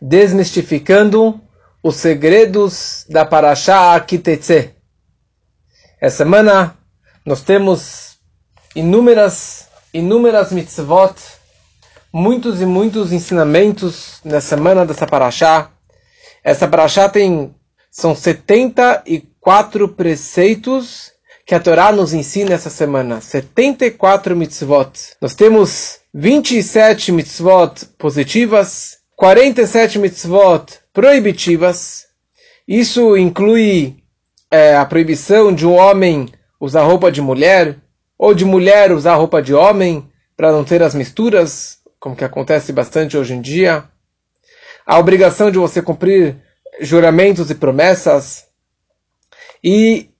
desmistificando os segredos da Parashá Kitetse. Essa semana nós temos inúmeras, inúmeras mitzvot, muitos e muitos ensinamentos na semana dessa Parashá. Essa Parashá tem, são 74 preceitos que a Torá nos ensina essa semana. 74 mitzvot. Nós temos 27 mitzvot positivas, 47 mitzvot proibitivas. Isso inclui é, a proibição de um homem usar roupa de mulher, ou de mulher usar roupa de homem, para não ter as misturas, como que acontece bastante hoje em dia. A obrigação de você cumprir juramentos e promessas. E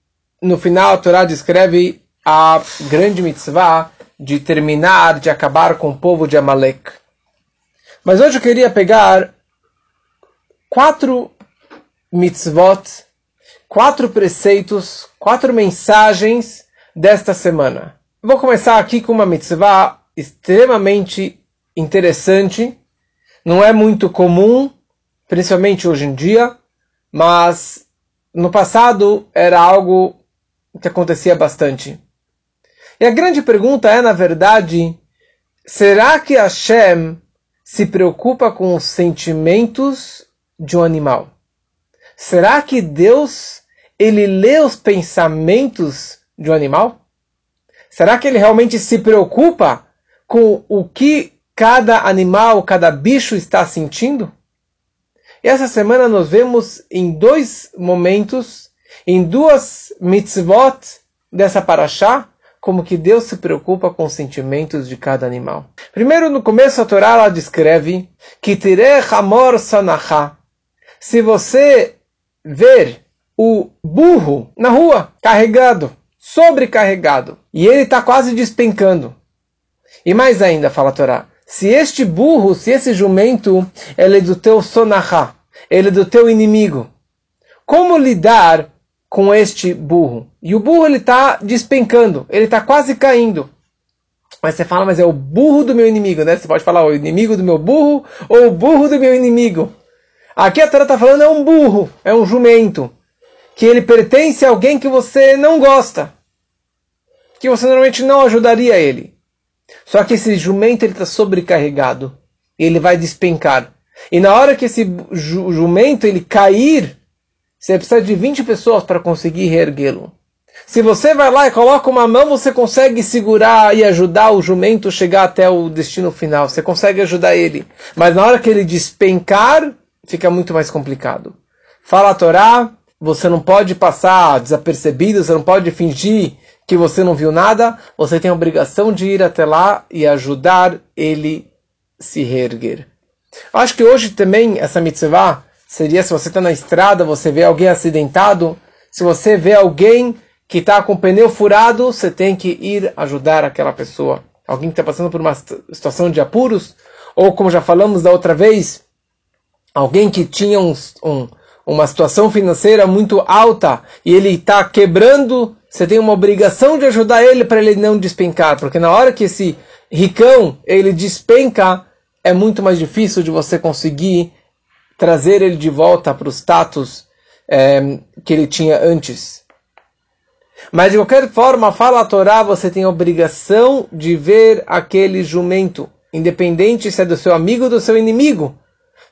no final a Torá descreve a grande mitzvah de terminar, de acabar com o povo de Amalek. Mas hoje eu queria pegar quatro mitzvot, quatro preceitos, quatro mensagens desta semana. Vou começar aqui com uma mitzvah extremamente interessante, não é muito comum, principalmente hoje em dia, mas no passado era algo que acontecia bastante. E a grande pergunta é, na verdade, será que Hashem se preocupa com os sentimentos de um animal? Será que Deus ele lê os pensamentos de um animal? Será que ele realmente se preocupa com o que cada animal, cada bicho está sentindo? E essa semana nós vemos em dois momentos, em duas mitzvot dessa paraxá, como que Deus se preocupa com os sentimentos de cada animal. Primeiro, no começo, a Torá ela descreve que amor sanacha. Se você ver o burro na rua, carregado, sobrecarregado, e ele está quase despencando. E mais ainda, fala a Torá, se este burro, se esse jumento, ele é do teu sonaha, ele é do teu inimigo, como lidar com este burro. E o burro ele está despencando, ele está quase caindo. Mas você fala, mas é o burro do meu inimigo, né? Você pode falar o inimigo do meu burro ou o burro do meu inimigo. Aqui a Torá está falando é um burro, é um jumento, que ele pertence a alguém que você não gosta, que você normalmente não ajudaria ele. Só que esse jumento ele está sobrecarregado, ele vai despencar. E na hora que esse jumento ele cair, você precisa de 20 pessoas para conseguir reerguê-lo. Se você vai lá e coloca uma mão, você consegue segurar e ajudar o jumento a chegar até o destino final. Você consegue ajudar ele. Mas na hora que ele despencar, fica muito mais complicado. Fala a Torá, você não pode passar desapercebido, você não pode fingir que você não viu nada. Você tem a obrigação de ir até lá e ajudar ele se reerguer. Acho que hoje também essa mitzvah seria se você está na estrada, você vê alguém acidentado, se você vê alguém que está com o pneu furado, você tem que ir ajudar aquela pessoa. Alguém que está passando por uma situação de apuros, ou como já falamos da outra vez, alguém que tinha um, um, uma situação financeira muito alta e ele está quebrando, você tem uma obrigação de ajudar ele para ele não despencar, porque na hora que esse ricão ele despenca, é muito mais difícil de você conseguir trazer ele de volta para o status é, que ele tinha antes. Mas de qualquer forma, fala a Torá, você tem a obrigação de ver aquele jumento, independente se é do seu amigo ou do seu inimigo.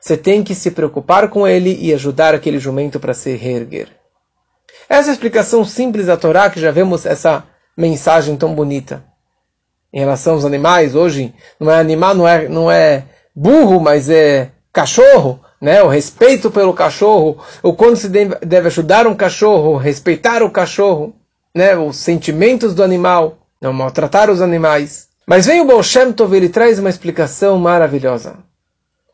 Você tem que se preocupar com ele e ajudar aquele jumento para se reerguer. Essa é a explicação simples da Torá, que já vemos essa mensagem tão bonita. Em relação aos animais, hoje não é animal, não é, não é burro, mas é cachorro né, o respeito pelo cachorro, o quando se deve ajudar um cachorro, respeitar o cachorro, né, os sentimentos do animal, não maltratar os animais. Mas vem o Baal Shem Tov, ele traz uma explicação maravilhosa.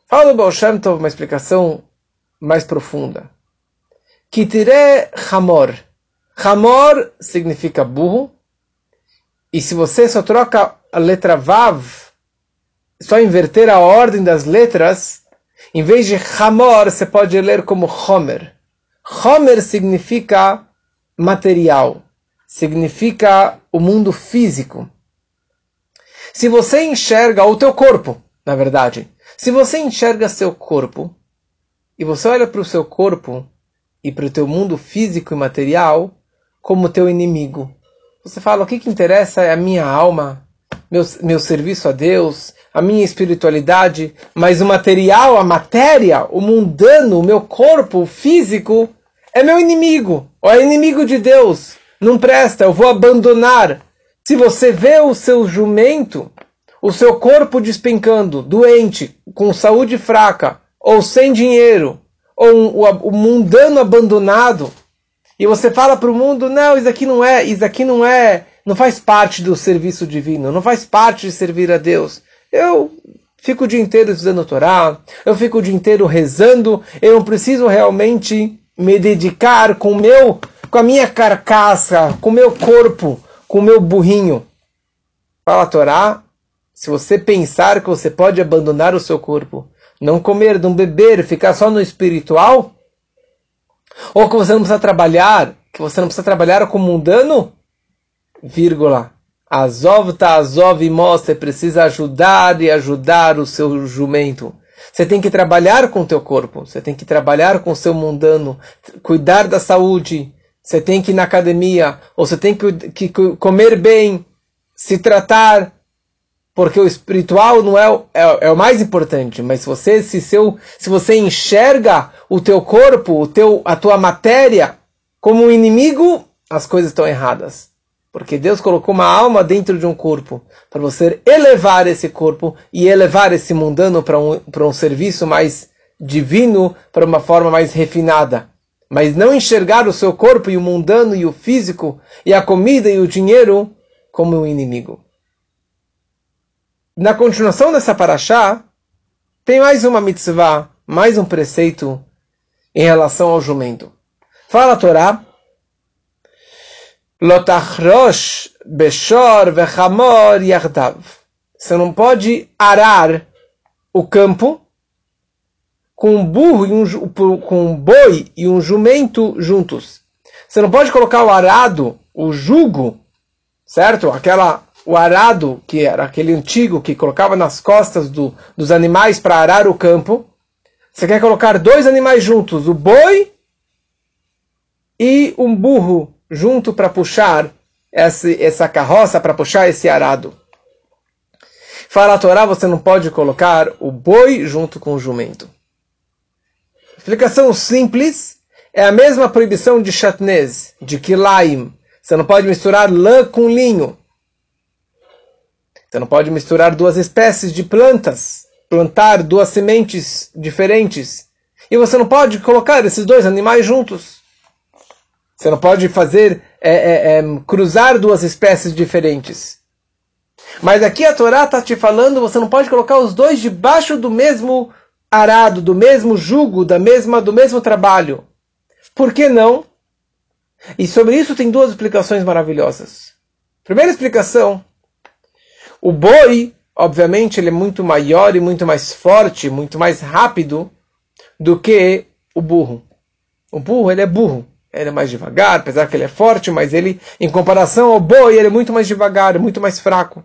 Fala o Baal Shem Tov, uma explicação mais profunda. Kitire Hamor. Hamor significa burro. E se você só troca a letra Vav, só inverter a ordem das letras, em vez de Hamor, você pode ler como Homer. Homer significa material, significa o mundo físico. Se você enxerga o teu corpo, na verdade, se você enxerga seu corpo, e você olha para o seu corpo e para o teu mundo físico e material como teu inimigo. Você fala, o que, que interessa é a minha alma, meu, meu serviço a Deus, a minha espiritualidade, mas o material, a matéria, o mundano, o meu corpo, o físico, é meu inimigo, ou é inimigo de Deus. Não presta, eu vou abandonar. Se você vê o seu jumento, o seu corpo despencando, doente, com saúde fraca, ou sem dinheiro, ou o mundano abandonado, e você fala para o mundo, não, isso aqui não é, isso aqui não é, não faz parte do serviço divino, não faz parte de servir a Deus. Eu fico o dia inteiro estudando Torá, eu fico o dia inteiro rezando, eu não preciso realmente me dedicar com meu, com a minha carcaça, com o meu corpo, com o meu burrinho. Fala a Torá, se você pensar que você pode abandonar o seu corpo, não comer, não beber, ficar só no espiritual, ou que você não precisa trabalhar, que você não precisa trabalhar como mundano, vírgula. Azov tá Azov e mostra, precisa ajudar e ajudar o seu jumento. Você tem que trabalhar com o teu corpo, você tem que trabalhar com o seu mundano, cuidar da saúde, você tem que ir na academia, ou você tem que, que comer bem, se tratar, porque o espiritual não é, é, é, o mais importante, mas se você se seu se você enxerga o teu corpo, o teu a tua matéria como um inimigo, as coisas estão erradas. Porque Deus colocou uma alma dentro de um corpo para você elevar esse corpo e elevar esse mundano para um, um serviço mais divino, para uma forma mais refinada. Mas não enxergar o seu corpo e o mundano e o físico e a comida e o dinheiro como um inimigo na continuação dessa paraxá, tem mais uma mitzvah, mais um preceito em relação ao jumento. Fala a Torá, Lotachrosh beshor vechamor yardav. Você não pode arar o campo com um burro e um, com um boi e um jumento juntos. Você não pode colocar o arado, o jugo, certo? Aquela o arado, que era aquele antigo que colocava nas costas do, dos animais para arar o campo. Você quer colocar dois animais juntos, o boi e um burro junto para puxar essa, essa carroça, para puxar esse arado. Fala a Torá, você não pode colocar o boi junto com o jumento. Explicação simples, é a mesma proibição de chatnez, de kilaim. Você não pode misturar lã com linho. Você não pode misturar duas espécies de plantas, plantar duas sementes diferentes. E você não pode colocar esses dois animais juntos. Você não pode fazer é, é, é, cruzar duas espécies diferentes. Mas aqui a Torá está te falando, você não pode colocar os dois debaixo do mesmo arado, do mesmo jugo, da mesma, do mesmo trabalho. Por que não? E sobre isso tem duas explicações maravilhosas. Primeira explicação o boi, obviamente, ele é muito maior e muito mais forte, muito mais rápido do que o burro. O burro, ele é burro. Ele é mais devagar, apesar que ele é forte, mas ele, em comparação ao boi, ele é muito mais devagar, muito mais fraco.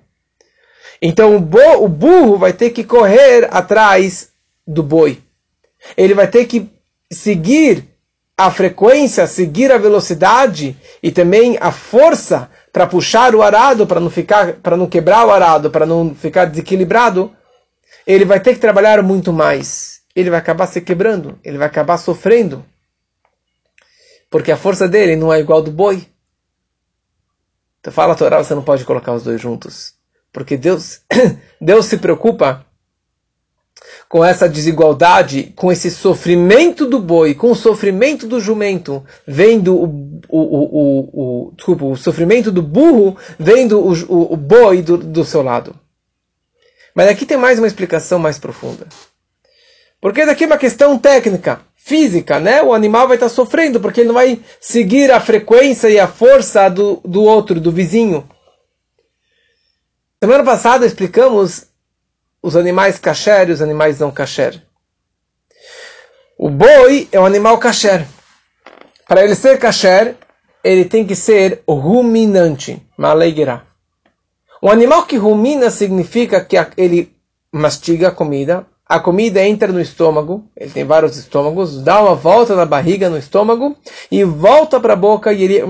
Então o, bo, o burro vai ter que correr atrás do boi. Ele vai ter que seguir a frequência, seguir a velocidade e também a força para puxar o arado, para não ficar, para não quebrar o arado, para não ficar desequilibrado, ele vai ter que trabalhar muito mais. Ele vai acabar se quebrando, ele vai acabar sofrendo. Porque a força dele não é igual do boi. Então fala a Torá, você não pode colocar os dois juntos. Porque Deus, Deus se preocupa com essa desigualdade, com esse sofrimento do boi, com o sofrimento do jumento, vendo o, o, o, o, desculpa, o sofrimento do burro, vendo o, o, boi do, do seu lado. Mas aqui tem mais uma explicação mais profunda. Porque daqui é uma questão técnica, física, né? O animal vai estar sofrendo porque ele não vai seguir a frequência e a força do, do outro, do vizinho. Semana passada explicamos os animais kasher e os animais não kasher. O boi é um animal kasher. Para ele ser kasher, ele tem que ser ruminante, malegira. Um animal que rumina significa que ele mastiga a comida, a comida entra no estômago, ele tem vários estômagos, dá uma volta na barriga, no estômago, e volta para a boca e ele,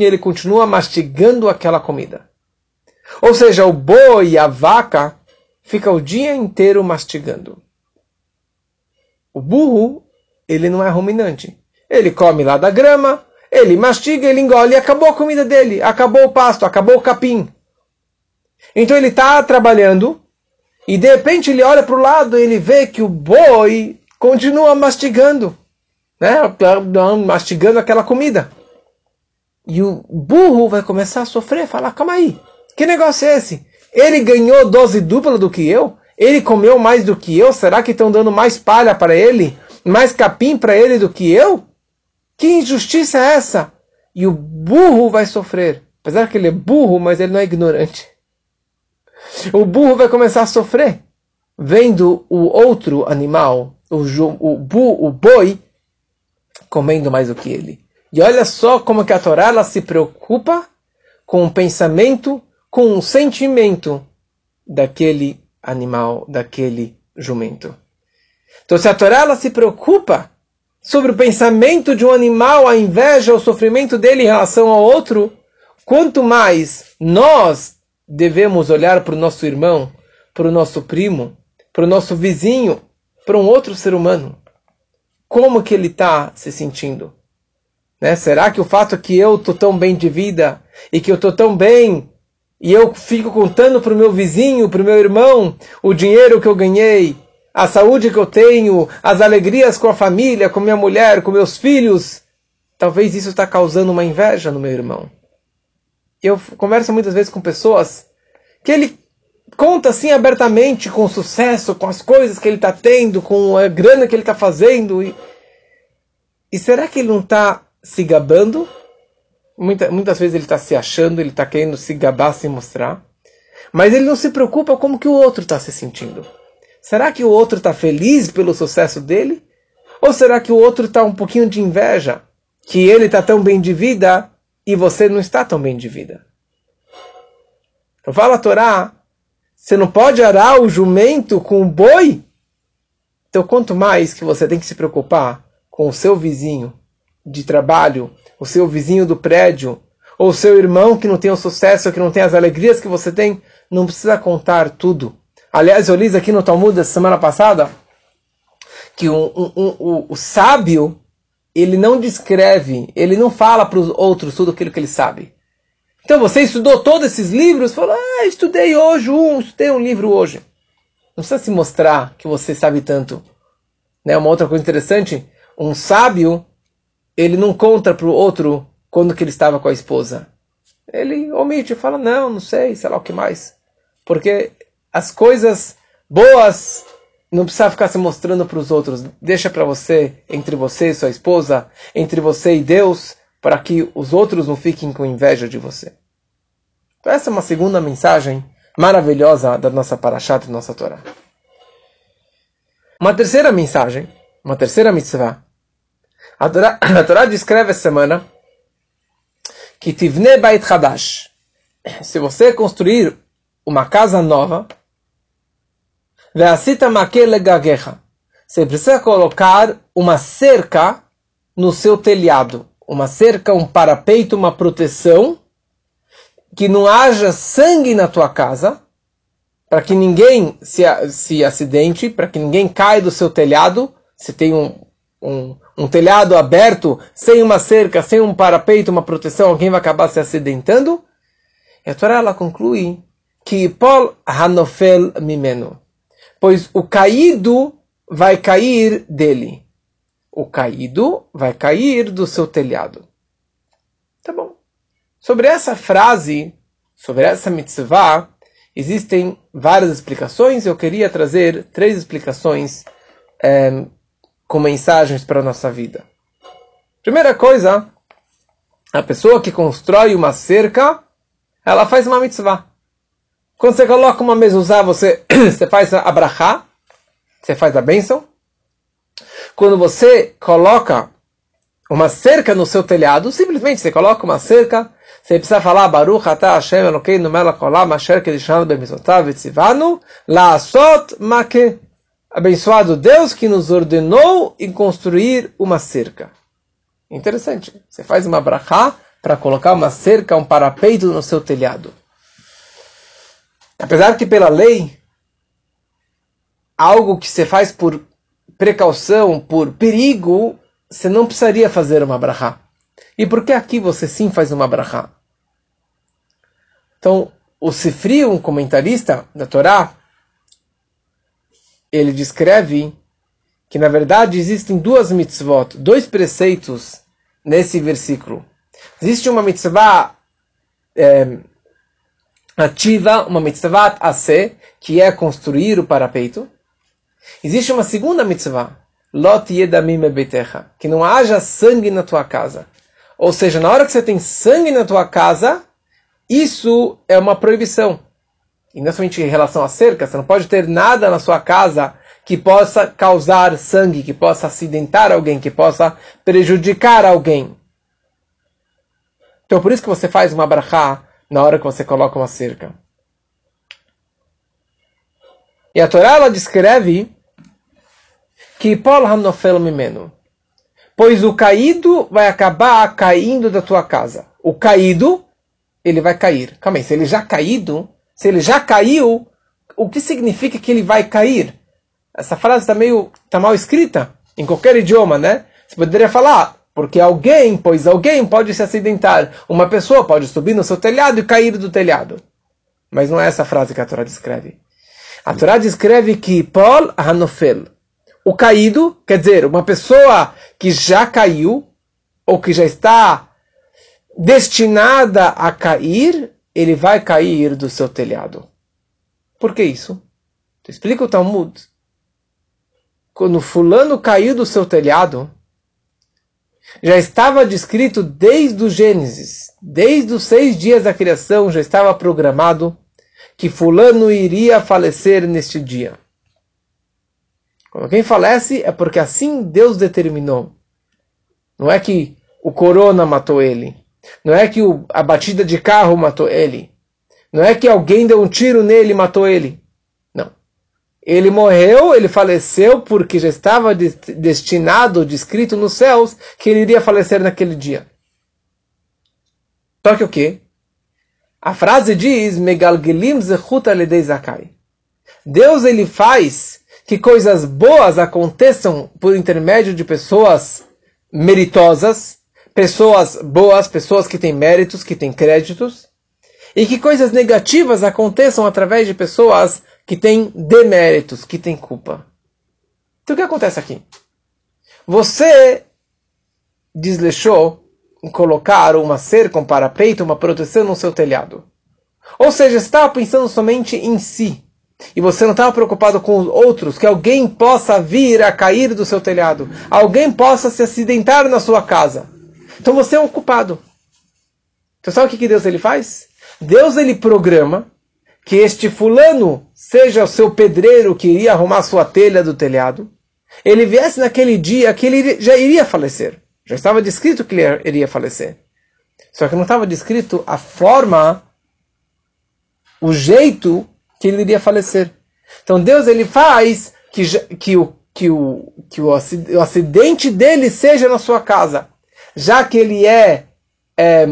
ele continua mastigando aquela comida. Ou seja, o boi e a vaca fica o dia inteiro mastigando. O burro, ele não é ruminante. Ele come lá da grama, ele mastiga, ele engole e acabou a comida dele, acabou o pasto, acabou o capim. Então ele está trabalhando e de repente ele olha para o lado e ele vê que o boi continua mastigando, né? mastigando aquela comida. E o burro vai começar a sofrer, falar, calma aí, que negócio é esse? Ele ganhou dose dupla do que eu? Ele comeu mais do que eu? Será que estão dando mais palha para ele? Mais capim para ele do que eu? Que injustiça é essa? E o burro vai sofrer. Apesar que ele é burro, mas ele não é ignorante. O burro vai começar a sofrer vendo o outro animal, o, o, bu, o boi, comendo mais do que ele. E olha só como que a Torá ela se preocupa com o pensamento, com o sentimento daquele animal, daquele jumento. Então, se a Torá ela se preocupa sobre o pensamento de um animal, a inveja, o sofrimento dele em relação ao outro, quanto mais nós devemos olhar para o nosso irmão, para o nosso primo, para o nosso vizinho, para um outro ser humano. Como que ele está se sentindo? Né? Será que o fato que eu estou tão bem de vida e que eu estou tão bem e eu fico contando para o meu vizinho, para o meu irmão, o dinheiro que eu ganhei, a saúde que eu tenho, as alegrias com a família, com minha mulher, com meus filhos, talvez isso está causando uma inveja no meu irmão eu converso muitas vezes com pessoas que ele conta assim abertamente com o sucesso, com as coisas que ele está tendo, com a grana que ele está fazendo. E, e será que ele não está se gabando? Muita, muitas vezes ele está se achando, ele está querendo se gabar, se mostrar. Mas ele não se preocupa como que o outro está se sentindo. Será que o outro está feliz pelo sucesso dele? Ou será que o outro está um pouquinho de inveja? Que ele está tão bem de vida e você não está tão bem de vida. Então fala a Torá, você não pode arar o jumento com o boi? Então quanto mais que você tem que se preocupar com o seu vizinho de trabalho, o seu vizinho do prédio, ou o seu irmão que não tem o sucesso, que não tem as alegrias que você tem, não precisa contar tudo. Aliás, eu li aqui no Talmud da semana passada que o, o sábio ele não descreve, ele não fala para os outros tudo aquilo que ele sabe. Então você estudou todos esses livros, falou, ah, estudei hoje um, estudei um livro hoje. Não precisa se mostrar que você sabe tanto. Né? Uma outra coisa interessante, um sábio, ele não conta para o outro quando que ele estava com a esposa. Ele omite, fala, não, não sei, sei lá o que mais. Porque as coisas boas não precisa ficar se mostrando para os outros. Deixa para você, entre você e sua esposa, entre você e Deus, para que os outros não fiquem com inveja de você. Então essa é uma segunda mensagem maravilhosa da nossa Parashat, da nossa Torá. Uma terceira mensagem, uma terceira mitzvah. A Torá, a Torá descreve essa semana que Tivne Bait Hadash. Se você construir uma casa nova, Ve'asita makele gaguecha. Você precisa colocar uma cerca no seu telhado. Uma cerca, um parapeito, uma proteção. Que não haja sangue na tua casa. Para que ninguém se, se acidente, para que ninguém caia do seu telhado. Se tem um, um, um telhado aberto, sem uma cerca, sem um parapeito, uma proteção, alguém vai acabar se acidentando. E a Torá ela conclui que Paul Hanofel Mimeno pois o caído vai cair dele. O caído vai cair do seu telhado. Tá bom. Sobre essa frase, sobre essa mitzvah, existem várias explicações. Eu queria trazer três explicações é, com mensagens para a nossa vida. Primeira coisa, a pessoa que constrói uma cerca, ela faz uma mitzvah. Quando você coloca uma mezuzá, você, você faz a brachá, você faz a bênção. Quando você coloca uma cerca no seu telhado, simplesmente você coloca uma cerca, você precisa falar Baruch atah Hashem Elokeinu melech olam asher kedishanu bemizotav etzivanu la'asot make Abençoado Deus que nos ordenou em construir uma cerca. Interessante. Você faz uma brachá para colocar uma cerca, um parapeito no seu telhado. Apesar que pela lei, algo que você faz por precaução, por perigo, você não precisaria fazer uma brachá. E por que aqui você sim faz uma brachá? Então, o Sifri, um comentarista da Torá, ele descreve que na verdade existem duas mitzvot, dois preceitos nesse versículo. Existe uma mitzvah é, ativa, uma mitzvah a ser, que é construir o parapeito. Existe uma segunda mitzvah, lot yedamim betecha, que não haja sangue na tua casa. Ou seja, na hora que você tem sangue na tua casa, isso é uma proibição. E não somente em relação à cerca, você não pode ter nada na sua casa que possa causar sangue, que possa acidentar alguém, que possa prejudicar alguém. Então por isso que você faz uma brachá na hora que você coloca uma cerca. E a Torá ela descreve que Paul Hanofel Mimeno, pois o caído vai acabar caindo da tua casa. O caído, ele vai cair. Calma aí, se ele já caído, se ele já caiu, o que significa que ele vai cair? Essa frase está meio tá mal escrita em qualquer idioma, né? Você poderia falar, porque alguém, pois alguém pode se acidentar. Uma pessoa pode subir no seu telhado e cair do telhado. Mas não é essa frase que a Torá descreve. A Torá descreve que Paul Hanofel, o caído, quer dizer, uma pessoa que já caiu, ou que já está destinada a cair, ele vai cair do seu telhado. Por que isso? Explica o Talmud. Quando fulano caiu do seu telhado, já estava descrito desde o Gênesis, desde os seis dias da criação, já estava programado que Fulano iria falecer neste dia. Quando alguém falece, é porque assim Deus determinou. Não é que o corona matou ele. Não é que o, a batida de carro matou ele. Não é que alguém deu um tiro nele e matou ele. Ele morreu, ele faleceu porque já estava destinado, descrito nos céus, que ele iria falecer naquele dia. Só que o quê? A frase diz, Megalgelim zechut zakai. Deus ele faz que coisas boas aconteçam por intermédio de pessoas meritosas, pessoas boas, pessoas que têm méritos, que têm créditos, e que coisas negativas aconteçam através de pessoas que tem deméritos, que tem culpa. Então o que acontece aqui? Você desleixou em colocar uma cerca, um parapeito, uma proteção no seu telhado. Ou seja, estava pensando somente em si. E você não estava preocupado com os outros, que alguém possa vir a cair do seu telhado, alguém possa se acidentar na sua casa. Então você é um culpado. Então sabe o que Deus ele faz? Deus ele programa que este fulano seja o seu pedreiro que iria arrumar sua telha do telhado, ele viesse naquele dia que ele já iria falecer. Já estava descrito que ele iria falecer. Só que não estava descrito a forma, o jeito que ele iria falecer. Então Deus ele faz que, que, o, que, o, que o acidente dele seja na sua casa. Já que ele é, é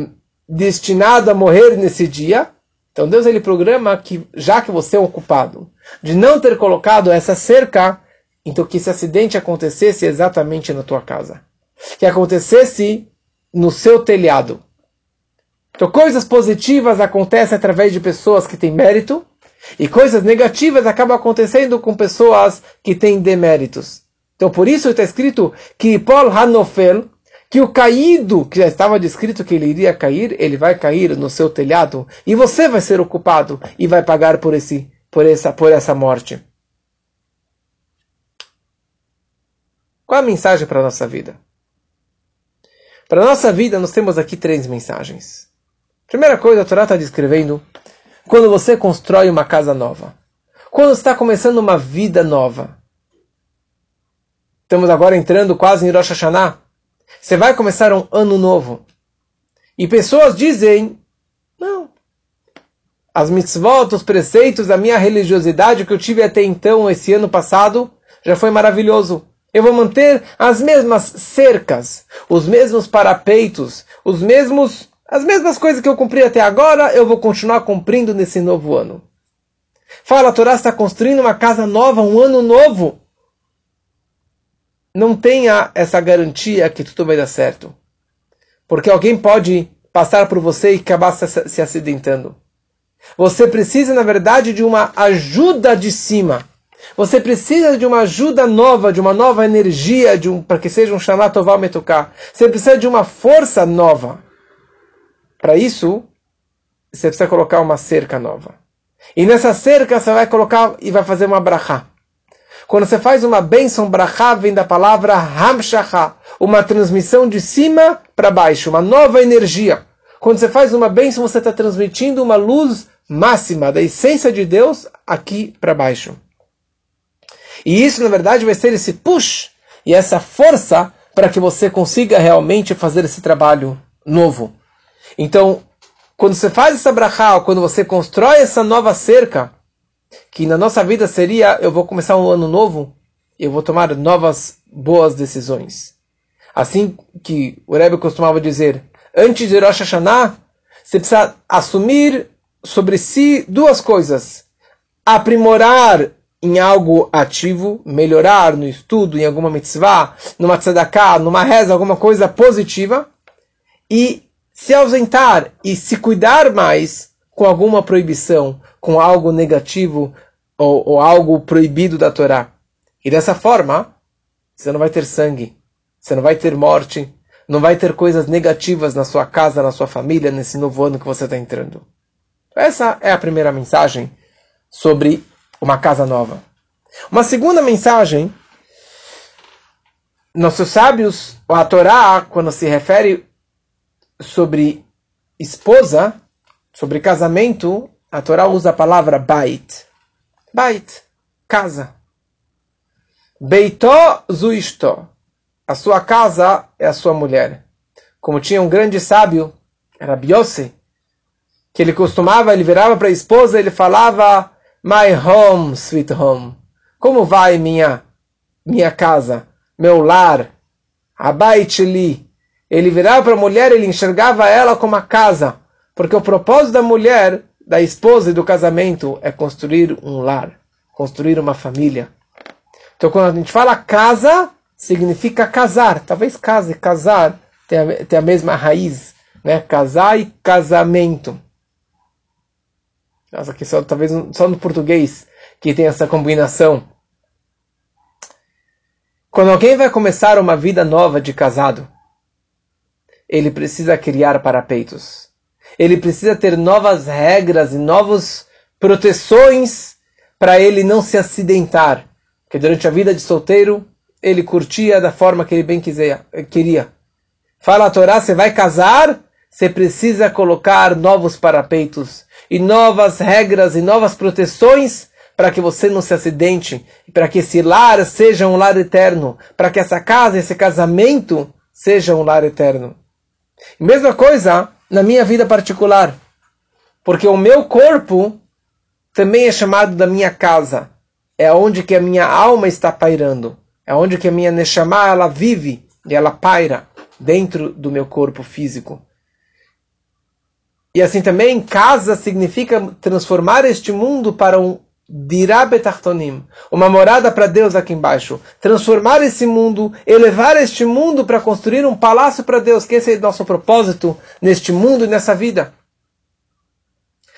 destinado a morrer nesse dia, então Deus ele programa que, já que você é culpado de não ter colocado essa cerca, então que esse acidente acontecesse exatamente na tua casa. Que acontecesse no seu telhado. Então coisas positivas acontecem através de pessoas que têm mérito, e coisas negativas acabam acontecendo com pessoas que têm deméritos. Então por isso está escrito que Paul Hanofel, que o caído, que já estava descrito que ele iria cair, ele vai cair no seu telhado e você vai ser o culpado e vai pagar por, esse, por, essa, por essa morte. Qual a mensagem para a nossa vida? Para a nossa vida, nós temos aqui três mensagens. Primeira coisa, a Torá está descrevendo quando você constrói uma casa nova. Quando está começando uma vida nova. Estamos agora entrando quase em Rosh Hashanah. Você vai começar um ano novo. E pessoas dizem: não. As mitzvot, os preceitos da minha religiosidade que eu tive até então, esse ano passado, já foi maravilhoso. Eu vou manter as mesmas cercas, os mesmos parapeitos, os mesmos, as mesmas coisas que eu cumpri até agora, eu vou continuar cumprindo nesse novo ano. Fala, a Torá está construindo uma casa nova, um ano novo. Não tenha essa garantia que tudo vai dar certo. Porque alguém pode passar por você e acabar se acidentando. Você precisa, na verdade, de uma ajuda de cima. Você precisa de uma ajuda nova, de uma nova energia, de um, para que seja um Shana Metuká. Você precisa de uma força nova. Para isso, você precisa colocar uma cerca nova. E nessa cerca você vai colocar e vai fazer uma brachá. Quando você faz uma bênção, brachá vem da palavra hamshachá, uma transmissão de cima para baixo, uma nova energia. Quando você faz uma bênção, você está transmitindo uma luz máxima da essência de Deus aqui para baixo. E isso, na verdade, vai ser esse push e essa força para que você consiga realmente fazer esse trabalho novo. Então, quando você faz essa brachá, quando você constrói essa nova cerca, que na nossa vida seria, eu vou começar um ano novo, eu vou tomar novas boas decisões. Assim que o Rebbe costumava dizer, antes de Rosh Hashanah, você precisa assumir sobre si duas coisas. Aprimorar em algo ativo, melhorar no estudo, em alguma mitzvah, numa tzedakah, numa reza, alguma coisa positiva, e se ausentar e se cuidar mais com alguma proibição, com algo negativo ou, ou algo proibido da Torá. E dessa forma, você não vai ter sangue, você não vai ter morte, não vai ter coisas negativas na sua casa, na sua família, nesse novo ano que você está entrando. Essa é a primeira mensagem sobre uma casa nova. Uma segunda mensagem, nossos sábios, a Torá, quando se refere sobre esposa, sobre casamento, a Torá usa a palavra bait. Bait, casa. Beitó zuistó. A sua casa é a sua mulher. Como tinha um grande sábio, era Biose, que ele costumava, ele virava para a esposa, ele falava My home, sweet home. Como vai minha minha casa, meu lar? Abaitili. Ele virava para a mulher, ele enxergava ela como a casa, porque o propósito da mulher, da esposa e do casamento é construir um lar, construir uma família. Então, quando a gente fala casa, significa casar. Talvez case, casar, tenha, tenha a mesma raiz, né? Casar e casamento. Nossa, aqui só, talvez só no português que tem essa combinação. Quando alguém vai começar uma vida nova de casado, ele precisa criar parapeitos. Ele precisa ter novas regras e novas proteções para ele não se acidentar. Que durante a vida de solteiro, ele curtia da forma que ele bem quiser, queria. Fala a Torá, você vai casar, você precisa colocar novos parapeitos e novas regras e novas proteções para que você não se acidente, para que esse lar seja um lar eterno, para que essa casa, esse casamento seja um lar eterno. mesma coisa na minha vida particular, porque o meu corpo também é chamado da minha casa, é onde que a minha alma está pairando, é onde que a minha neshama ela vive e ela paira dentro do meu corpo físico. E assim também, casa significa transformar este mundo para um dirabetachtonim, uma morada para Deus aqui embaixo. Transformar esse mundo, elevar este mundo para construir um palácio para Deus, que esse é o nosso propósito neste mundo e nessa vida.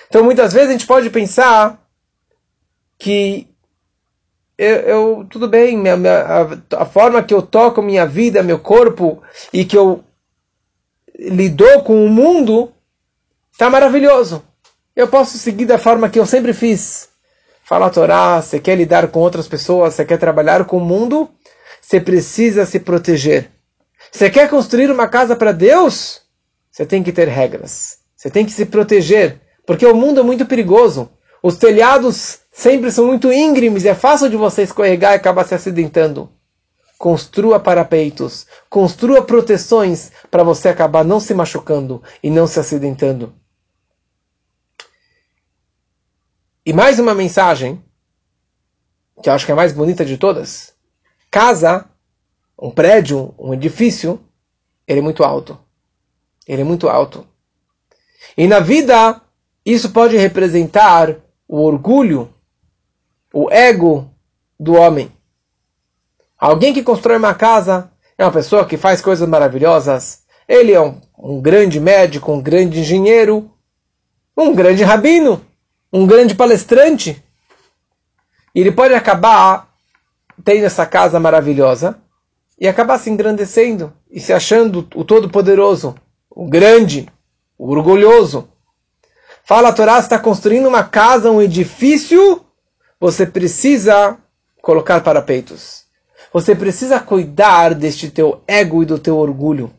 Então muitas vezes a gente pode pensar que eu, eu tudo bem, minha, minha, a, a forma que eu toco minha vida, meu corpo e que eu lido com o mundo Está maravilhoso. Eu posso seguir da forma que eu sempre fiz. Fala a Torá, você quer lidar com outras pessoas, você quer trabalhar com o mundo, você precisa se proteger. Você quer construir uma casa para Deus? Você tem que ter regras. Você tem que se proteger, porque o mundo é muito perigoso. Os telhados sempre são muito íngremes é fácil de você escorregar e acabar se acidentando. Construa parapeitos, construa proteções para você acabar não se machucando e não se acidentando. E mais uma mensagem, que eu acho que é a mais bonita de todas, casa, um prédio, um edifício, ele é muito alto. Ele é muito alto. E na vida, isso pode representar o orgulho, o ego do homem. Alguém que constrói uma casa é uma pessoa que faz coisas maravilhosas. Ele é um, um grande médico, um grande engenheiro, um grande rabino, um grande palestrante. E ele pode acabar tendo essa casa maravilhosa e acabar se engrandecendo e se achando o todo-poderoso, o grande, o orgulhoso. Fala a Torá, está construindo uma casa, um edifício, você precisa colocar parapeitos. Você precisa cuidar deste teu ego e do teu orgulho.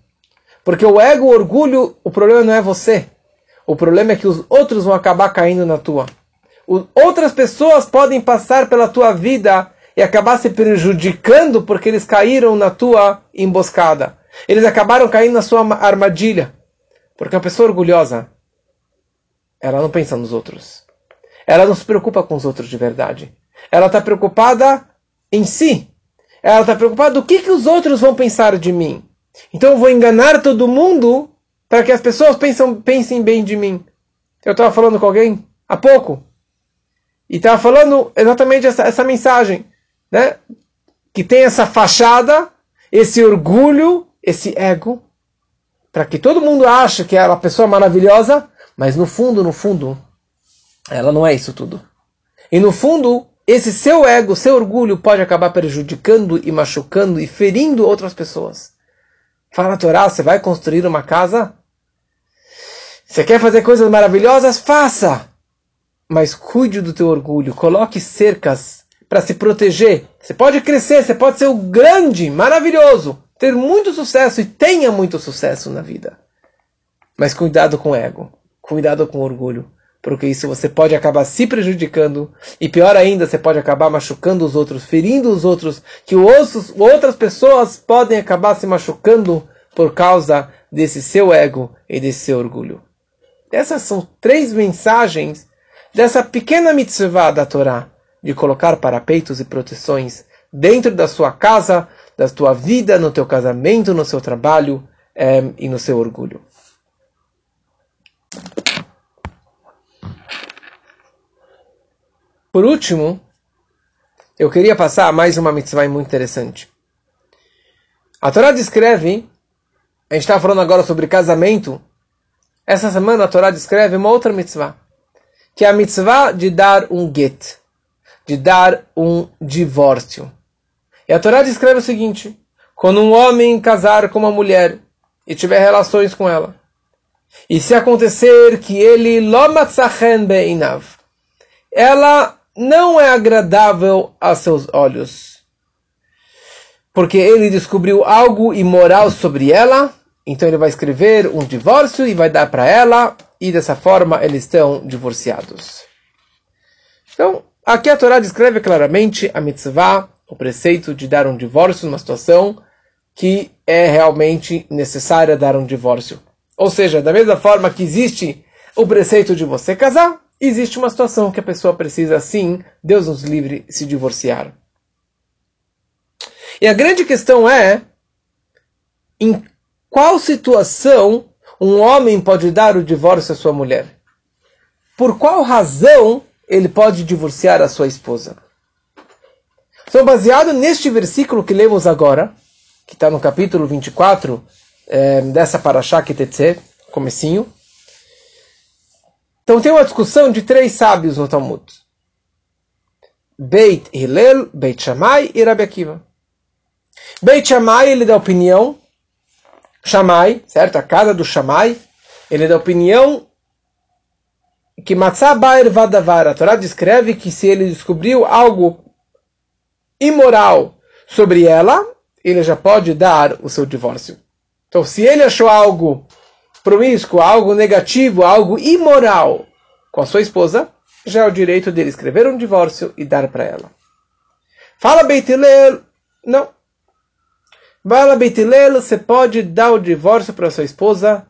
Porque o ego, o orgulho, o problema não é você. O problema é que os outros vão acabar caindo na tua. outras pessoas podem passar pela tua vida e acabar se prejudicando porque eles caíram na tua emboscada. Eles acabaram caindo na sua armadilha. Porque a pessoa orgulhosa, ela não pensa nos outros. Ela não se preocupa com os outros de verdade. Ela está preocupada em si. Ela está preocupada do que, que os outros vão pensar de mim. Então eu vou enganar todo mundo para que as pessoas pensam, pensem bem de mim. Eu estava falando com alguém há pouco. E estava falando exatamente essa, essa mensagem né? que tem essa fachada, esse orgulho, esse ego, para que todo mundo ache que ela é uma pessoa maravilhosa, mas no fundo, no fundo, ela não é isso tudo. E no fundo, esse seu ego, seu orgulho pode acabar prejudicando e machucando e ferindo outras pessoas. Fala a Torá, você vai construir uma casa? Você quer fazer coisas maravilhosas? Faça! Mas cuide do teu orgulho, coloque cercas para se proteger. Você pode crescer, você pode ser o grande, maravilhoso, ter muito sucesso e tenha muito sucesso na vida. Mas cuidado com o ego, cuidado com o orgulho, porque isso você pode acabar se prejudicando e pior ainda, você pode acabar machucando os outros, ferindo os outros, que outras pessoas podem acabar se machucando por causa desse seu ego e desse seu orgulho. Essas são três mensagens dessa pequena mitzvah da Torá de colocar parapeitos e proteções dentro da sua casa, da tua vida, no teu casamento, no seu trabalho é, e no seu orgulho. Por último, eu queria passar mais uma mitzvah muito interessante. A Torá descreve, a gente está falando agora sobre casamento, essa semana a Torá descreve uma outra mitzvah, que é a mitzvah de dar um get de dar um divórcio. E a Torá descreve o seguinte: quando um homem casar com uma mulher e tiver relações com ela, e se acontecer que ele beinav, ela não é agradável a seus olhos, porque ele descobriu algo imoral sobre ela, então ele vai escrever um divórcio e vai dar para ela, e dessa forma eles estão divorciados. Então, Aqui a Torá descreve claramente a mitzvah, o preceito de dar um divórcio numa situação que é realmente necessária dar um divórcio. Ou seja, da mesma forma que existe o preceito de você casar, existe uma situação que a pessoa precisa sim, Deus nos livre, se divorciar. E a grande questão é em qual situação um homem pode dar o divórcio à sua mulher? Por qual razão ele pode divorciar a sua esposa. Então, baseado neste versículo que lemos agora, que está no capítulo 24 é, dessa Parashá Kitetse, comecinho, então tem uma discussão de três sábios no Talmud. Beit Hillel, Beit Shammai e Rabi Akiva. Beit Shammai, ele dá opinião, Shammai, certo? A casa do Shammai, ele dá opinião que Matzabair Vadavar, a Torá descreve que se ele descobriu algo imoral sobre ela, ele já pode dar o seu divórcio. Então, se ele achou algo promíscuo, algo negativo, algo imoral com a sua esposa, já é o direito dele escrever um divórcio e dar para ela. Fala Beitilel, não. Fala Beitilel, você pode dar o divórcio para sua esposa,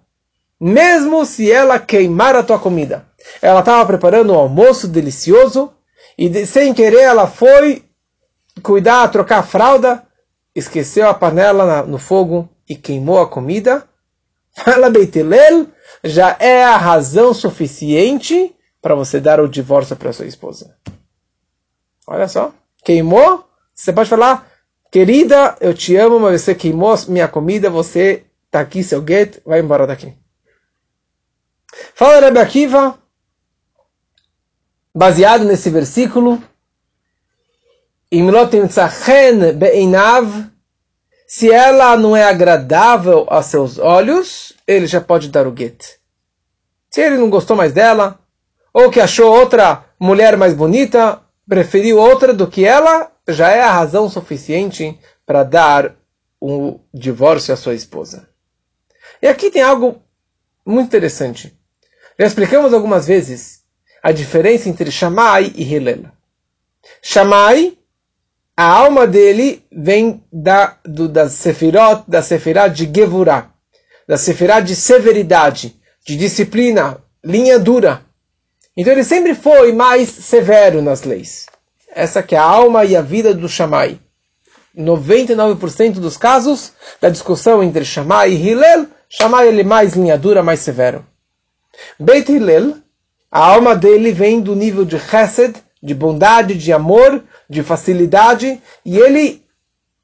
mesmo se ela queimar a tua comida. Ela estava preparando um almoço delicioso e de, sem querer ela foi cuidar, trocar a fralda esqueceu a panela no fogo e queimou a comida, fala Beitilel, já é a razão suficiente para você dar o divórcio para sua esposa. Olha só, queimou, você pode falar, querida, eu te amo, mas você queimou minha comida, você tá aqui, seu get, vai embora daqui. Fala Rebbe Akiva, baseado nesse versículo, se ela não é agradável a seus olhos, ele já pode dar o get. Se ele não gostou mais dela, ou que achou outra mulher mais bonita, preferiu outra do que ela, já é a razão suficiente para dar o divórcio à sua esposa. E aqui tem algo muito interessante. Já explicamos algumas vezes a diferença entre Shammai e Hillel. Shammai, a alma dele vem da, do, da Sefirot, da Sefirah de Gevurah, da Sefirah de severidade, de disciplina, linha dura. Então ele sempre foi mais severo nas leis. Essa que é a alma e a vida do Shammai. 99% dos casos da discussão entre Shammai e Hillel, Shammai ele é mais linha dura, mais severo. Beit Hillel, a alma dele vem do nível de chesed, de bondade, de amor, de facilidade, e ele,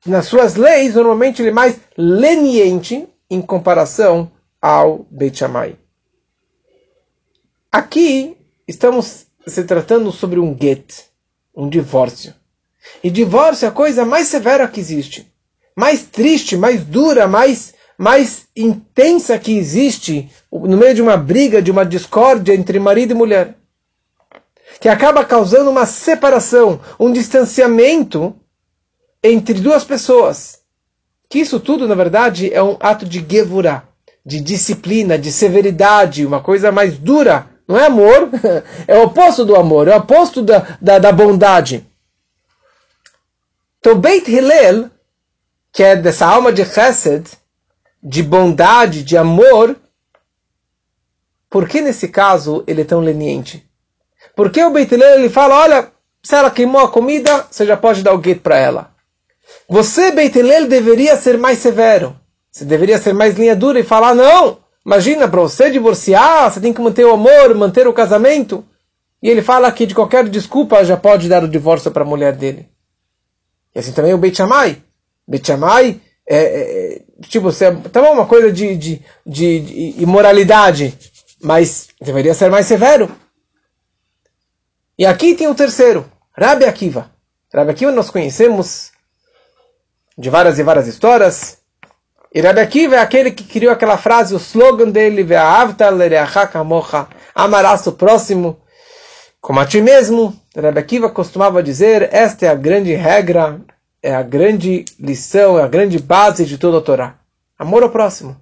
nas suas leis, normalmente ele é mais leniente em comparação ao Beit Shammai. Aqui estamos se tratando sobre um get, um divórcio. E divórcio é a coisa mais severa que existe. Mais triste, mais dura, mais, mais intensa que existe no meio de uma briga, de uma discórdia entre marido e mulher. Que acaba causando uma separação, um distanciamento entre duas pessoas. Que isso tudo, na verdade, é um ato de gevurah, de disciplina, de severidade, uma coisa mais dura não é amor, é o oposto do amor, é o oposto da, da, da bondade. Então, Beit Hillel, que é dessa alma de chesed, de bondade, de amor, por que nesse caso ele é tão leniente? Porque o Beit Hillel ele fala, olha, se ela queimou a comida, você já pode dar o gueto para ela. Você, Beit Hillel, deveria ser mais severo. Você deveria ser mais linha dura e falar, não, Imagina, para você divorciar, você tem que manter o amor, manter o casamento. E ele fala que de qualquer desculpa já pode dar o divórcio para a mulher dele. E assim também o Beit Shammai. Beit Shammai é, é, tipo, você, tá bom, uma coisa de, de, de, de imoralidade, mas deveria ser mais severo. E aqui tem o terceiro, Rabi Akiva. Rabi Akiva nós conhecemos de várias e várias histórias. E Rabbi Akiva é aquele que criou aquela frase, o slogan dele, amarás o próximo como a ti mesmo. Rabbi Akiva costumava dizer, esta é a grande regra, é a grande lição, é a grande base de toda a Torá. Amor ao próximo.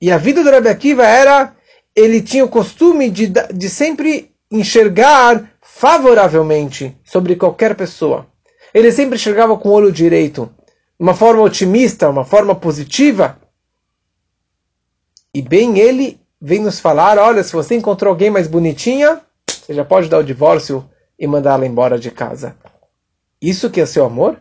E a vida do Rabbi Akiva era, ele tinha o costume de, de sempre enxergar favoravelmente sobre qualquer pessoa. Ele sempre enxergava com o olho direito uma forma otimista, uma forma positiva. E bem ele vem nos falar, olha, se você encontrou alguém mais bonitinha, você já pode dar o divórcio e mandá-la embora de casa. Isso que é seu amor?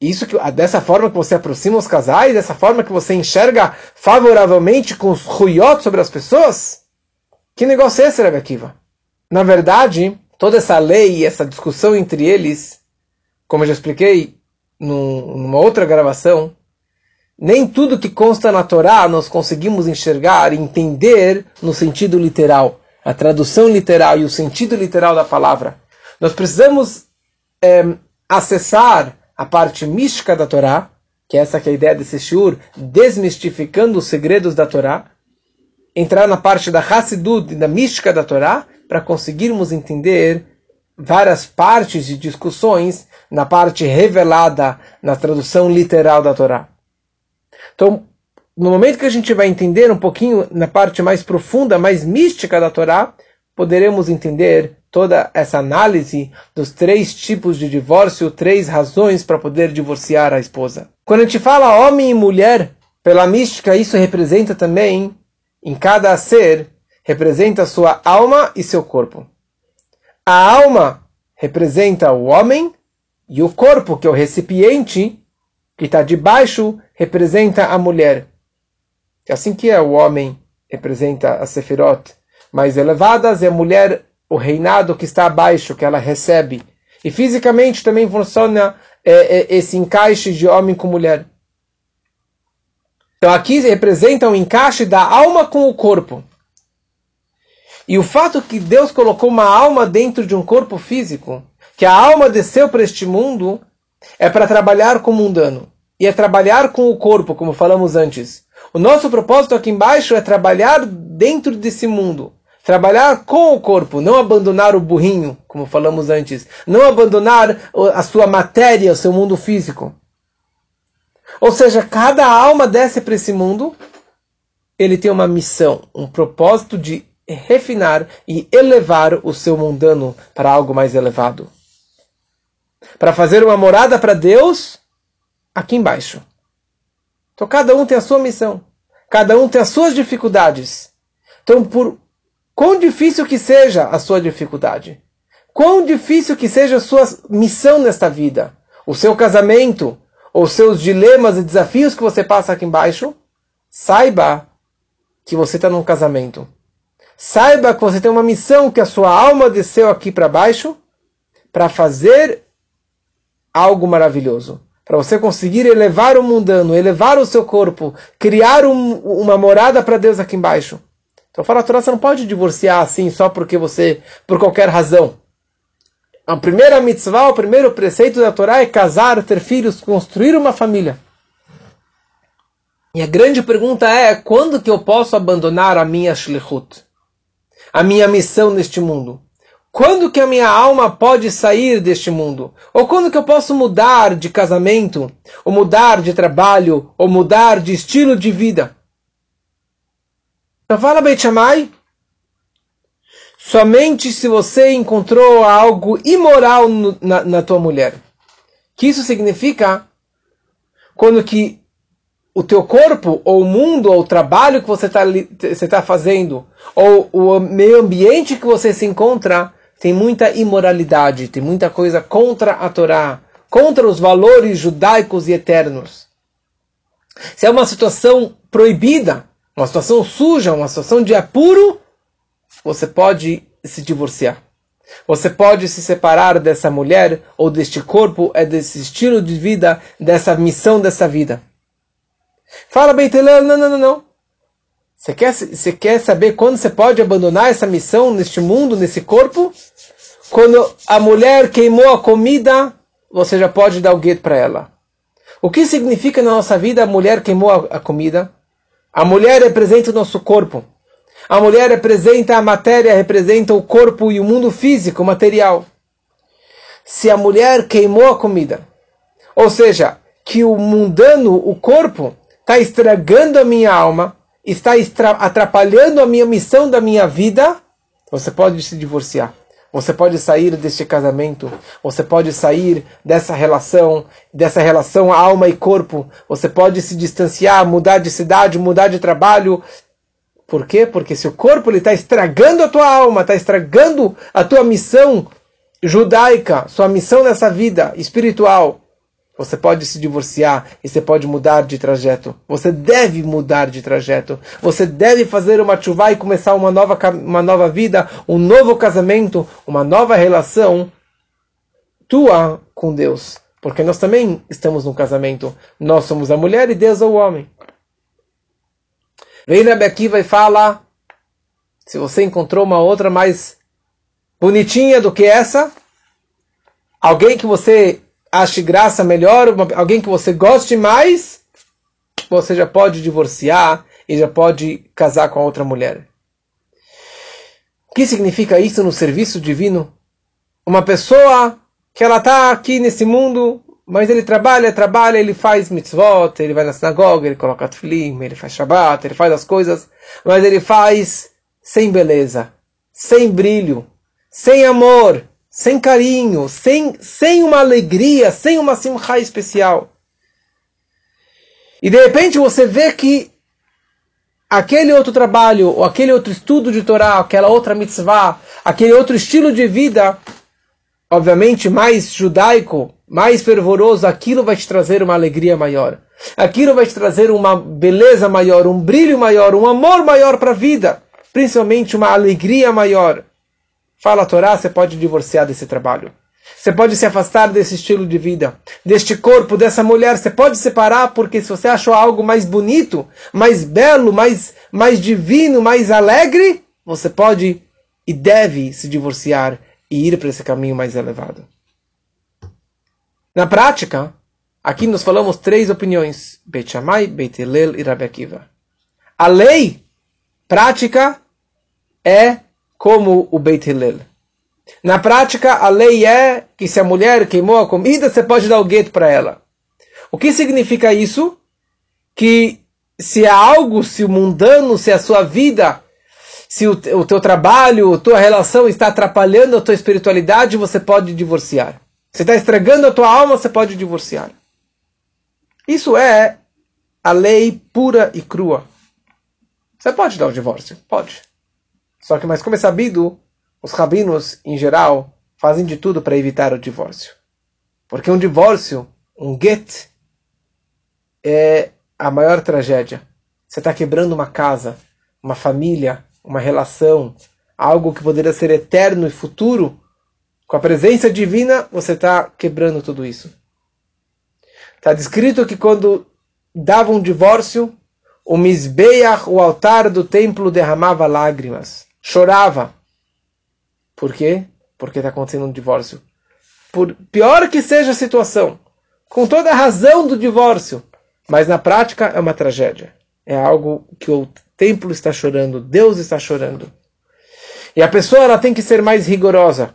Isso que dessa forma que você aproxima os casais, dessa forma que você enxerga favoravelmente com os ruiot sobre as pessoas? Que negócio é esse, Rebbe Akiva? Na verdade, toda essa lei e essa discussão entre eles, como eu já expliquei, numa outra gravação, nem tudo que consta na Torá nós conseguimos enxergar entender no sentido literal, a tradução literal e o sentido literal da palavra. Nós precisamos é, acessar a parte mística da Torá, que é essa que é a ideia desse shiur, desmistificando os segredos da Torá, entrar na parte da Hassidut, da mística da Torá, para conseguirmos entender várias partes de discussões na parte revelada, na tradução literal da Torá. Então, no momento que a gente vai entender um pouquinho na parte mais profunda, mais mística da Torá, poderemos entender toda essa análise dos três tipos de divórcio, três razões para poder divorciar a esposa. Quando a gente fala homem e mulher, pela mística, isso representa também, em cada ser, representa sua alma e seu corpo. A alma representa o homem e o corpo, que é o recipiente, que está debaixo representa a mulher. É assim que é o homem representa a Sefirot mais elevadas e a mulher o reinado que está abaixo, que ela recebe. E fisicamente também funciona é, é, esse encaixe de homem com mulher. Então aqui representa o encaixe da alma com o corpo. E o fato que Deus colocou uma alma dentro de um corpo físico, que a alma desceu para este mundo, é para trabalhar com o mundano. E é trabalhar com o corpo, como falamos antes. O nosso propósito aqui embaixo é trabalhar dentro desse mundo. Trabalhar com o corpo, não abandonar o burrinho, como falamos antes. Não abandonar a sua matéria, o seu mundo físico. Ou seja, cada alma desce para esse mundo, ele tem uma missão, um propósito de refinar e elevar o seu mundano para algo mais elevado. Para fazer uma morada para Deus aqui embaixo. Então cada um tem a sua missão. Cada um tem as suas dificuldades. Então, por quão difícil que seja a sua dificuldade, quão difícil que seja a sua missão nesta vida, o seu casamento, os seus dilemas e desafios que você passa aqui embaixo, saiba que você está num casamento. Saiba que você tem uma missão que a sua alma desceu aqui para baixo para fazer algo maravilhoso. Para você conseguir elevar o mundano, elevar o seu corpo, criar um, uma morada para Deus aqui embaixo. Então fala a Torá, você não pode divorciar assim só porque você, por qualquer razão. A primeira mitzvah, o primeiro preceito da Torá é casar, ter filhos, construir uma família. E a grande pergunta é, quando que eu posso abandonar a minha shlichut? A minha missão neste mundo? Quando que a minha alma pode sair deste mundo? Ou quando que eu posso mudar de casamento? Ou mudar de trabalho? Ou mudar de estilo de vida? Então fala Beit Shammai, somente se você encontrou algo imoral no, na, na tua mulher. Que isso significa quando que o teu corpo, ou o mundo, ou o trabalho que você está tá fazendo, ou o meio ambiente que você se encontra, tem muita imoralidade, tem muita coisa contra a Torá, contra os valores judaicos e eternos. Se é uma situação proibida, uma situação suja, uma situação de apuro, você pode se divorciar. Você pode se separar dessa mulher ou deste corpo, é desse estilo de vida, dessa missão dessa vida. Fala Beitelel, não, não, não, não. Você quer, você quer saber quando você pode abandonar essa missão neste mundo, nesse corpo? Quando a mulher queimou a comida, você já pode dar o gueto para ela. O que significa na nossa vida a mulher queimou a, a comida? A mulher representa o nosso corpo. A mulher representa a matéria, representa o corpo e o mundo físico, material. Se a mulher queimou a comida, ou seja, que o mundano, o corpo, está estragando a minha alma, está atrapalhando a minha missão da minha vida, você pode se divorciar. Você pode sair deste casamento, você pode sair dessa relação, dessa relação alma e corpo, você pode se distanciar, mudar de cidade, mudar de trabalho, por quê? Porque se o corpo está estragando a tua alma, está estragando a tua missão judaica, sua missão nessa vida espiritual, você pode se divorciar e você pode mudar de trajeto. Você deve mudar de trajeto. Você deve fazer uma chuva e começar uma nova, uma nova vida, um novo casamento, uma nova relação tua com Deus. Porque nós também estamos num casamento. Nós somos a mulher e Deus é o homem. Vem Rebbe Akiva e fala, se você encontrou uma outra mais bonitinha do que essa, alguém que você ache graça melhor, alguém que você goste mais, você já pode divorciar e já pode casar com a outra mulher. O que significa isso no serviço divino? Uma pessoa que ela está aqui nesse mundo, mas ele trabalha, trabalha, ele faz mitzvot, ele vai na sinagoga, ele coloca tefilim, ele faz Shabbat, ele faz as coisas, mas ele faz sem beleza, sem brilho, sem amor, sem carinho, sem, sem uma alegria, sem uma simcha especial. E de repente você vê que aquele outro trabalho, ou aquele outro estudo de Torá, aquela outra mitzvah, aquele outro estilo de vida, obviamente mais judaico, mais fervoroso, aquilo vai te trazer uma alegria maior. Aquilo vai te trazer uma beleza maior, um brilho maior, um amor maior para a vida. Principalmente uma alegria maior. Fala a Torá, você pode divorciar desse trabalho. Você pode se afastar desse estilo de vida, deste corpo, dessa mulher. Você pode separar porque se você achou algo mais bonito, mais belo, mais, mais divino, mais alegre, você pode e deve se divorciar e ir para esse caminho mais elevado. Na prática, aqui nós falamos três opiniões: Beit Shammai, Beit Hillel e Rabbi Akiva. A lei prática é como o Beit Hillel. Na prática, a lei é que se a mulher queimou a comida, você pode dar o gueto para ela. O que significa isso? Que se há algo, se o mundano, se a sua vida, se o, o teu trabalho, a tua relação está atrapalhando a tua espiritualidade, você pode divorciar. Se está estragando a tua alma, você pode divorciar. Isso é a lei pura e crua. Você pode dar o divórcio? Pode. Só que, mas como é sabido, os rabinos, em geral, fazem de tudo para evitar o divórcio. Porque um divórcio, um get, é a maior tragédia. Você está quebrando uma casa, uma família, uma relação, algo que poderia ser eterno e futuro. Com a presença divina, você está quebrando tudo isso. Está descrito que quando dava um divórcio, o Mizbeach, o altar do templo, derramava lágrimas, chorava. Por quê? Porque está acontecendo um divórcio. Por pior que seja a situação, com toda a razão do divórcio, mas na prática é uma tragédia. É algo que o templo está chorando, Deus está chorando. E a pessoa ela tem que ser mais rigorosa.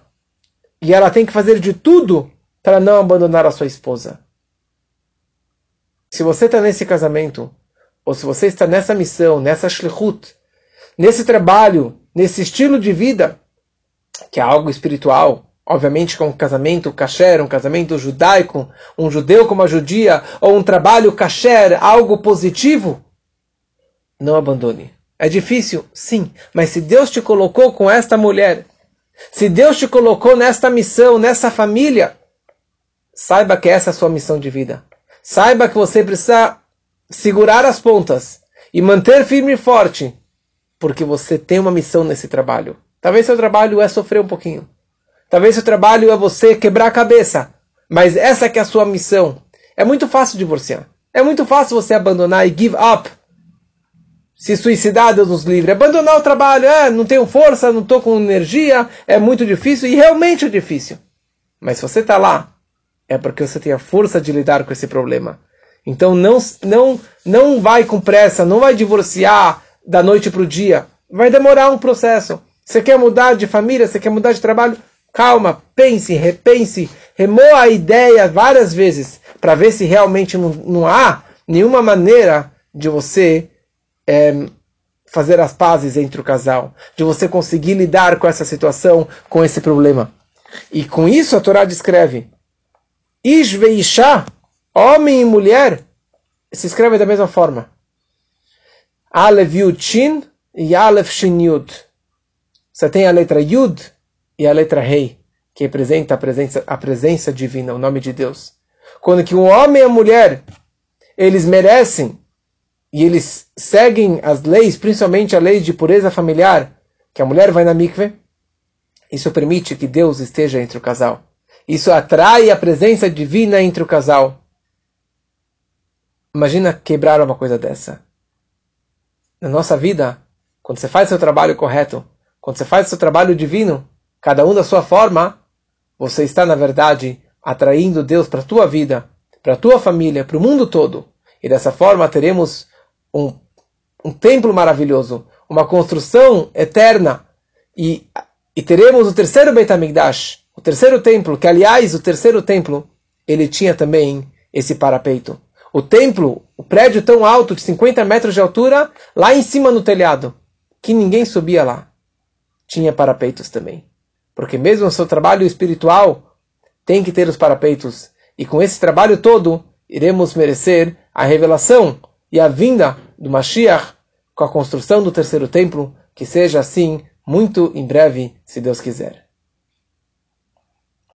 E ela tem que fazer de tudo para não abandonar a sua esposa. Se você está nesse casamento, ou se você está nessa missão, nessa shlichut, nesse trabalho, nesse estilo de vida, que é algo espiritual, obviamente com um casamento kasher, um casamento judaico, um judeu com uma judia, ou um trabalho kasher, algo positivo, não abandone. É difícil? Sim. Mas se Deus te colocou com esta mulher, se Deus te colocou nesta missão, nessa família, saiba que essa é a sua missão de vida. Saiba que você precisa segurar as pontas e manter firme e forte, porque você tem uma missão nesse trabalho. Talvez seu trabalho é sofrer um pouquinho. Talvez seu trabalho é você quebrar a cabeça. Mas essa que é a sua missão. É muito fácil divorciar. É muito fácil você abandonar e give up. Se suicidar, Deus nos livre. Abandonar o trabalho. É, não tenho força, não estou com energia. É muito difícil. E realmente é difícil. Mas se você está lá, é porque você tem a força de lidar com esse problema. Então não, não, não vai com pressa, não vai divorciar da noite para o dia. Vai demorar um processo. Você quer mudar de família? Você quer mudar de trabalho? Calma, pense, repense, remoa a ideia várias vezes para ver se realmente não, não, há nenhuma maneira de você é, fazer as pazes entre o casal, de você conseguir lidar com essa situação, com esse problema. E com isso a Torá descreve: Ish veisha, homem e mulher, se escreve da mesma forma. Aleph Yud Shin e Aleph Shin Yud. Você tem a letra Yud e a letra Rei, que representa a presença, a presença divina, o nome de Deus. Quando que um homem e a mulher, eles merecem e eles seguem as leis, principalmente a lei de pureza familiar, que a mulher vai na mikve, isso permite que Deus esteja entre o casal. Isso atrai a presença divina entre o casal. Imagina quebrar uma coisa dessa. Na nossa vida, quando você faz seu trabalho correto, quando você faz seu trabalho divino, cada um da sua forma, você está, na verdade, atraindo Deus para a tua vida, para a tua família, para o mundo todo. E dessa forma teremos um, um templo maravilhoso, uma construção eterna. E, e teremos o terceiro Beit HaMikdash, o terceiro templo, que aliás, o terceiro templo, ele tinha também esse parapeito. O templo, o prédio tão alto, de 50 metros de altura, lá em cima no telhado, que ninguém subia lá tinha parapeitos também. Porque mesmo o seu trabalho espiritual tem que ter os parapeitos. E com esse trabalho todo, iremos merecer a revelação e a vinda do Mashiach com a construção do terceiro templo, que seja assim muito em breve, se Deus quiser.